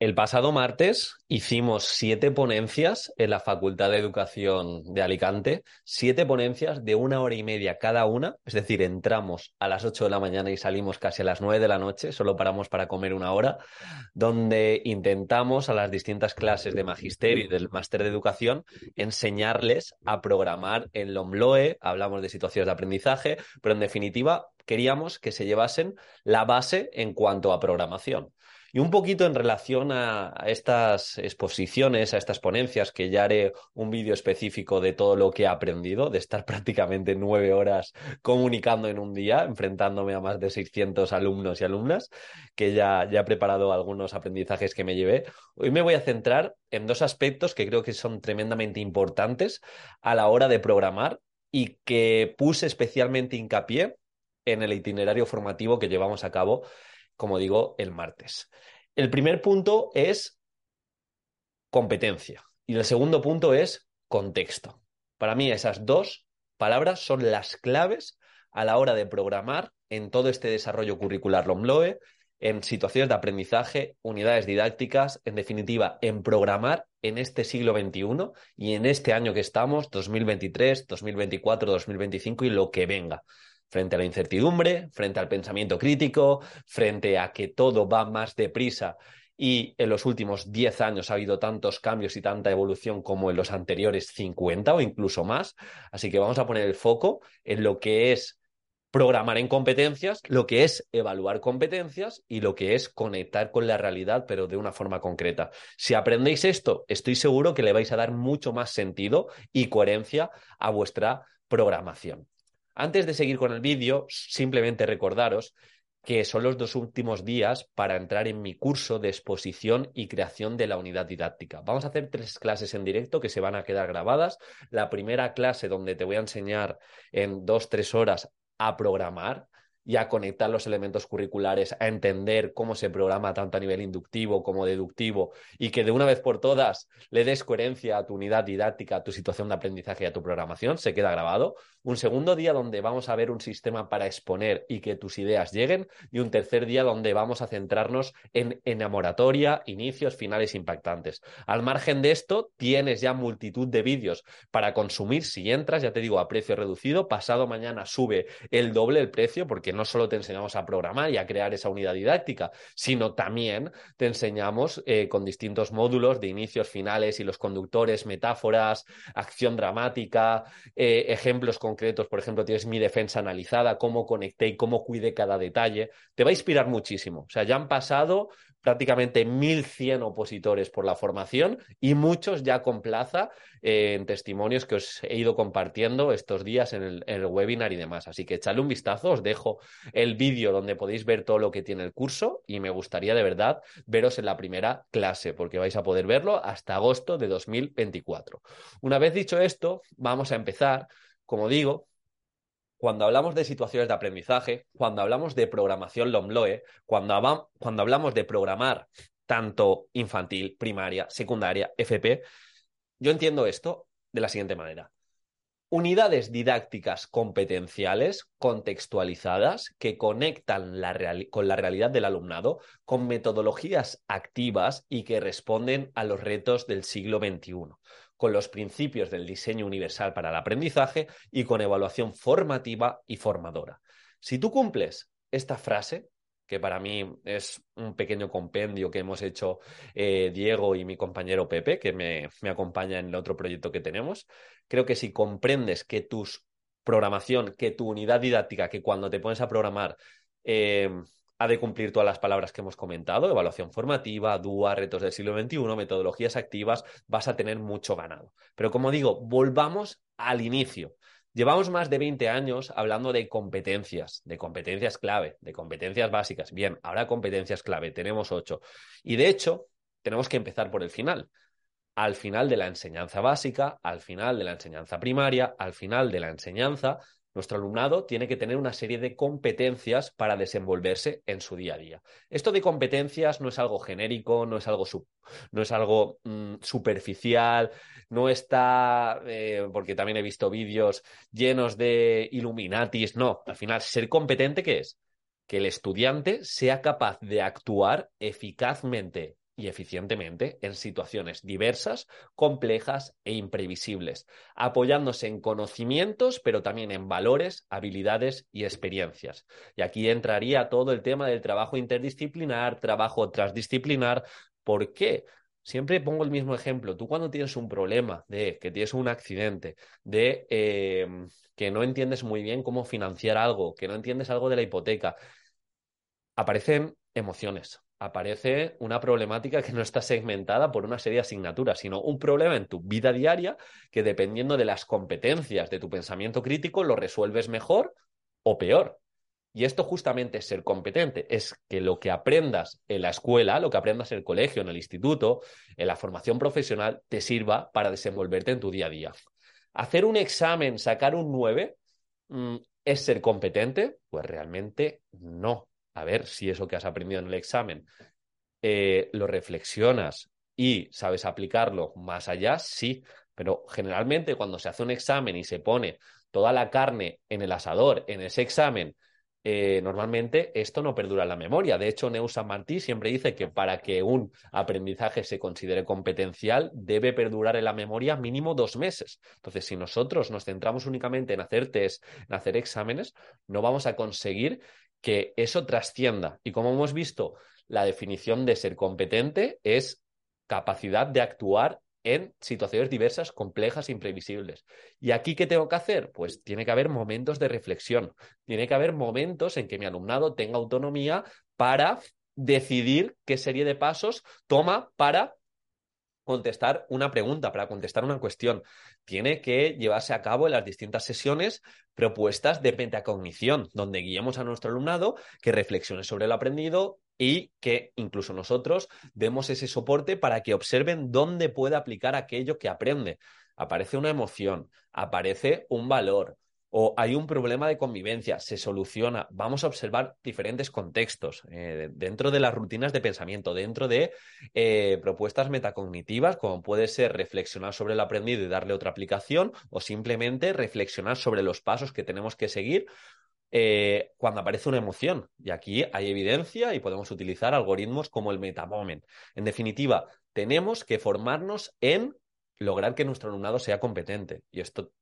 El pasado martes hicimos siete ponencias en la Facultad de Educación de Alicante, siete ponencias de una hora y media cada una, es decir, entramos a las ocho de la mañana y salimos casi a las nueve de la noche, solo paramos para comer una hora, donde intentamos a las distintas clases de magisterio y del máster de educación enseñarles a programar en LOMLOE, hablamos de situaciones de aprendizaje, pero en definitiva queríamos que se llevasen la base en cuanto a programación. Y un poquito en relación a, estas exposiciones, a estas ponencias, que ya haré un vídeo específico de todo lo que he aprendido, de estar prácticamente nueve horas comunicando en un día, enfrentándome a más de 600 alumnos y alumnas, que ya, ya he preparado algunos aprendizajes que me llevé. Hoy me voy a centrar en dos aspectos que creo que son tremendamente importantes a la hora de programar y que puse especialmente hincapié en el itinerario formativo que llevamos a cabo como digo, el martes. El primer punto es competencia y el segundo punto es contexto. Para mí esas dos palabras son las claves a la hora de programar en todo este desarrollo curricular LOMLOE, en situaciones de aprendizaje, unidades didácticas, en definitiva, en programar en este siglo XXI y en este año que estamos, 2023, 2024, 2025 y lo que venga frente a la incertidumbre, frente al pensamiento crítico, frente a que todo va más deprisa y en los últimos 10 años ha habido tantos cambios y tanta evolución como en los anteriores 50 o incluso más. Así que vamos a poner el foco en lo que es programar en competencias, lo que es evaluar competencias y lo que es conectar con la realidad, pero de una forma concreta. Si aprendéis esto, estoy seguro que le vais a dar mucho más sentido y coherencia a vuestra programación. Antes de seguir con el vídeo, simplemente recordaros que son los dos últimos días para entrar en mi curso de exposición y creación de la unidad didáctica. Vamos a hacer tres clases en directo que se van a quedar grabadas. La primera clase donde te voy a enseñar en dos, tres horas a programar y a conectar los elementos curriculares, a entender cómo se programa tanto a nivel inductivo como deductivo y que de una vez por todas le des coherencia a tu unidad didáctica, a tu situación de aprendizaje y a tu programación, se queda grabado. Un segundo día donde vamos a ver un sistema para exponer y que tus ideas lleguen y un tercer día donde vamos a centrarnos en enamoratoria, inicios, finales impactantes. Al margen de esto, tienes ya multitud de vídeos para consumir si entras, ya te digo, a precio reducido. Pasado mañana sube el doble el precio porque no solo te enseñamos a programar y a crear esa unidad didáctica, sino también te enseñamos eh, con distintos módulos de inicios, finales y los conductores, metáforas, acción dramática, eh, ejemplos concretos. Por ejemplo, tienes mi defensa analizada, cómo conecté y cómo cuidé cada detalle. Te va a inspirar muchísimo. O sea, ya han pasado prácticamente 1.100 opositores por la formación y muchos ya con plaza eh, en testimonios que os he ido compartiendo estos días en el, en el, webinar y demás. Así que echadle un vistazo, os dejo el vídeo donde podéis ver todo lo que tiene el curso y me gustaría de verdad veros en la primera clase porque vais a poder verlo hasta agosto de 2024. Una vez dicho esto, vamos a empezar, como digo, cuando hablamos de situaciones de aprendizaje, cuando hablamos de programación LOMLOE, cuando, hablamos de programar tanto infantil, primaria, secundaria, FP, yo entiendo esto de la siguiente manera. Unidades didácticas competenciales contextualizadas que conectan con la realidad del alumnado con metodologías activas y que responden a los retos del siglo XXI con los principios del diseño universal para el aprendizaje y con evaluación formativa y formadora. Si tú cumples esta frase, que para mí es un pequeño compendio que hemos hecho eh, Diego y mi compañero Pepe, que me, acompaña en el otro proyecto que tenemos, creo que si comprendes que tu programación, que tu unidad didáctica, que cuando te pones a programar eh, ha de cumplir todas las palabras que hemos comentado, evaluación formativa, DUA, retos del siglo XXI, metodologías activas, vas a tener mucho ganado. Pero como digo, volvamos al inicio. Llevamos más de 20 años hablando de competencias, de competencias clave, de competencias básicas. Bien, ahora competencias clave, tenemos ocho. Y de hecho, tenemos que empezar por el final. Al final de la enseñanza básica, al final de la enseñanza primaria, al final de la enseñanza, nuestro alumnado tiene que tener una serie de competencias para desenvolverse en su día a día. Esto de competencias no es algo genérico, no es algo, no es algo mm, superficial, no está, eh, porque también he visto vídeos llenos de Illuminatis, no, al final ser competente, ¿qué es? Que el estudiante sea capaz de actuar eficazmente y eficientemente en situaciones diversas, complejas e imprevisibles, apoyándose en conocimientos, pero también en valores, habilidades y experiencias. Y aquí entraría todo el tema del trabajo interdisciplinar, trabajo transdisciplinar. ¿Por qué? Siempre pongo el mismo ejemplo. Tú cuando tienes un problema de que tienes un accidente, de em, que no entiendes muy bien cómo financiar algo, que no entiendes algo de la hipoteca, aparecen emociones, aparece una problemática que no está segmentada por una serie de asignaturas, sino un problema en tu vida diaria que dependiendo de las competencias de tu pensamiento crítico lo resuelves mejor o peor. Y esto justamente es ser competente, es que lo que aprendas en la escuela, lo que aprendas en el colegio, en el instituto, en la formación profesional, te sirva para desenvolverte en tu día a día. Hacer un examen, sacar un 9, mm, ¿es ser competente? Pues realmente no a ver si eso que has aprendido en el examen eh, lo reflexionas y sabes aplicarlo más allá, sí, pero generalmente cuando se hace un examen y se pone toda la carne en el asador en ese examen, eh, normalmente esto no perdura en la memoria. De hecho, Neusa Martí siempre dice que para que un aprendizaje se considere competencial, debe perdurar en la memoria mínimo dos meses. Entonces, si nosotros nos centramos únicamente en hacer test, en hacer exámenes, no vamos a conseguir que eso trascienda. Y como hemos visto, la definición de ser competente es capacidad de actuar en situaciones diversas, complejas e imprevisibles. ¿Y aquí qué tengo que hacer? Pues tiene que haber momentos de reflexión, tiene que haber momentos en que mi alumnado tenga autonomía para decidir qué serie de pasos toma para contestar una pregunta, para contestar una cuestión. Tiene que llevarse a cabo en las distintas sesiones propuestas de pentacognición, donde guiemos a nuestro alumnado que reflexione sobre lo aprendido y que incluso nosotros demos ese soporte para que observen dónde puede aplicar aquello que aprende. Aparece una emoción, aparece un valor, o hay un problema de convivencia, se soluciona. Vamos a observar diferentes contextos eh, dentro de las rutinas de pensamiento, dentro de eh, propuestas metacognitivas, como puede ser reflexionar sobre el aprendido y darle otra aplicación, o simplemente reflexionar sobre los pasos que tenemos que seguir eh, cuando aparece una emoción. Y aquí hay evidencia y podemos utilizar algoritmos como el metamoment. En definitiva, tenemos que formarnos en lograr que nuestro alumnado sea competente. Y esto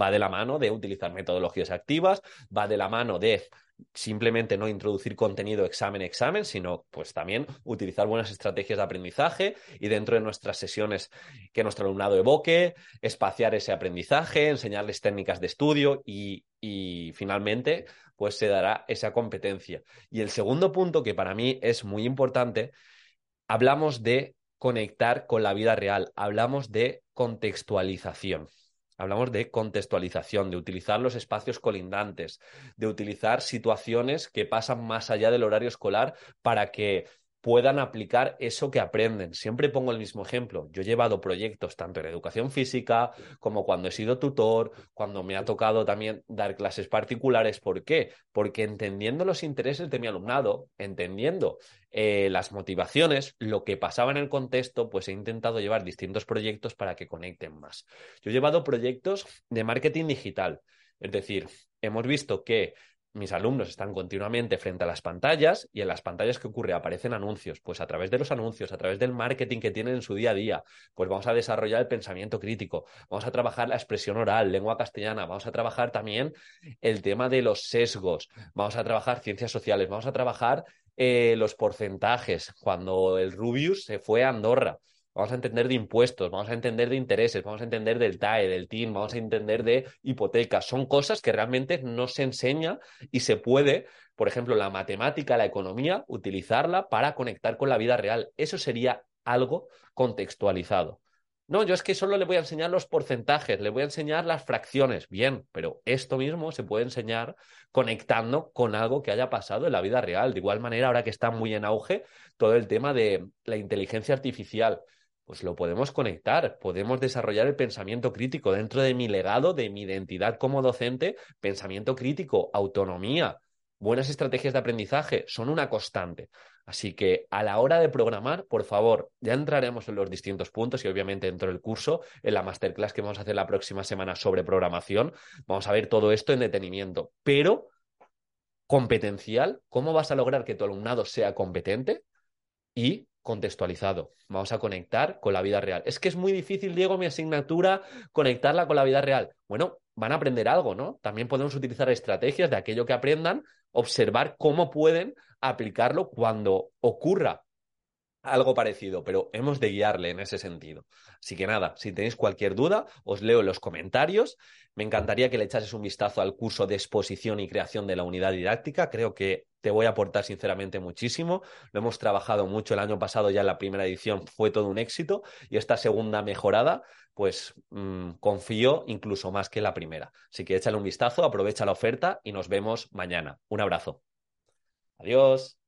va de la mano de utilizar metodologías activas, va de la mano de simplemente no introducir contenido examen-examen, sino pues también utilizar buenas estrategias de aprendizaje y dentro de nuestras sesiones que nuestro alumnado evoque, espaciar ese aprendizaje, enseñarles técnicas de estudio y, y finalmente pues se dará esa competencia. Y el segundo punto que para mí es muy importante, hablamos de conectar con la vida real, hablamos de contextualización. Hablamos de contextualización, de utilizar los espacios colindantes, de utilizar situaciones que pasan más allá del horario escolar para que puedan aplicar eso que aprenden. Siempre pongo el mismo ejemplo. Yo he llevado proyectos tanto en educación física como cuando he sido tutor, cuando me ha tocado también dar clases particulares. ¿Por qué? Porque entendiendo los intereses de mi alumnado, entendiendo eh, las motivaciones, lo que pasaba en el contexto, pues he intentado llevar distintos proyectos para que conecten más. Yo he llevado proyectos de marketing digital. Es decir, hemos visto que mis alumnos están continuamente frente a las pantallas y en las pantallas que ocurre aparecen anuncios. Pues a través de los anuncios, a través del marketing que tienen en su día a día, pues vamos a desarrollar el pensamiento crítico, vamos a trabajar la expresión oral, lengua castellana, vamos a trabajar también el tema de los sesgos, vamos a trabajar ciencias sociales, vamos a trabajar eh, los porcentajes. Cuando el Rubius se fue a Andorra, vamos a entender de impuestos, vamos a entender de intereses, vamos a entender del TAE, del TIN, vamos a entender de hipotecas. Son cosas que realmente no se enseña y se puede, por ejemplo, la matemática, la economía, utilizarla para conectar con la vida real. Eso sería algo contextualizado. No, yo es que solo le voy a enseñar los porcentajes, le voy a enseñar las fracciones. Bien, pero esto mismo se puede enseñar conectando con algo que haya pasado en la vida real. De igual manera, ahora que está muy en auge todo el tema de la inteligencia artificial, pues lo podemos conectar, podemos desarrollar el pensamiento crítico dentro de mi legado, de mi identidad como docente, pensamiento crítico, autonomía, buenas estrategias de aprendizaje son una constante. Así que a la hora de programar, por favor, ya entraremos en los distintos puntos y obviamente dentro del curso, en la masterclass que vamos a hacer la próxima semana sobre programación, vamos a ver todo esto en detenimiento. Pero competencial, ¿cómo vas a lograr que tu alumnado sea competente? Y contextualizado. Vamos a conectar con la vida real. Es que es muy difícil, Diego, mi asignatura, conectarla con la vida real. Bueno, van a aprender algo, ¿no? También podemos utilizar estrategias de aquello que aprendan, observar cómo pueden aplicarlo cuando ocurra algo parecido, pero hemos de guiarle en ese sentido. Así que nada, si tenéis cualquier duda, os leo en los comentarios. Me encantaría que le echases un vistazo al curso de exposición y creación de la unidad didáctica. Creo que te voy a aportar sinceramente muchísimo. Lo hemos trabajado mucho el año pasado, ya en la primera edición fue todo un éxito y esta segunda mejorada, pues mmm, confío incluso más que la primera. Así que échale un vistazo, aprovecha la oferta y nos vemos mañana. Un abrazo. Adiós.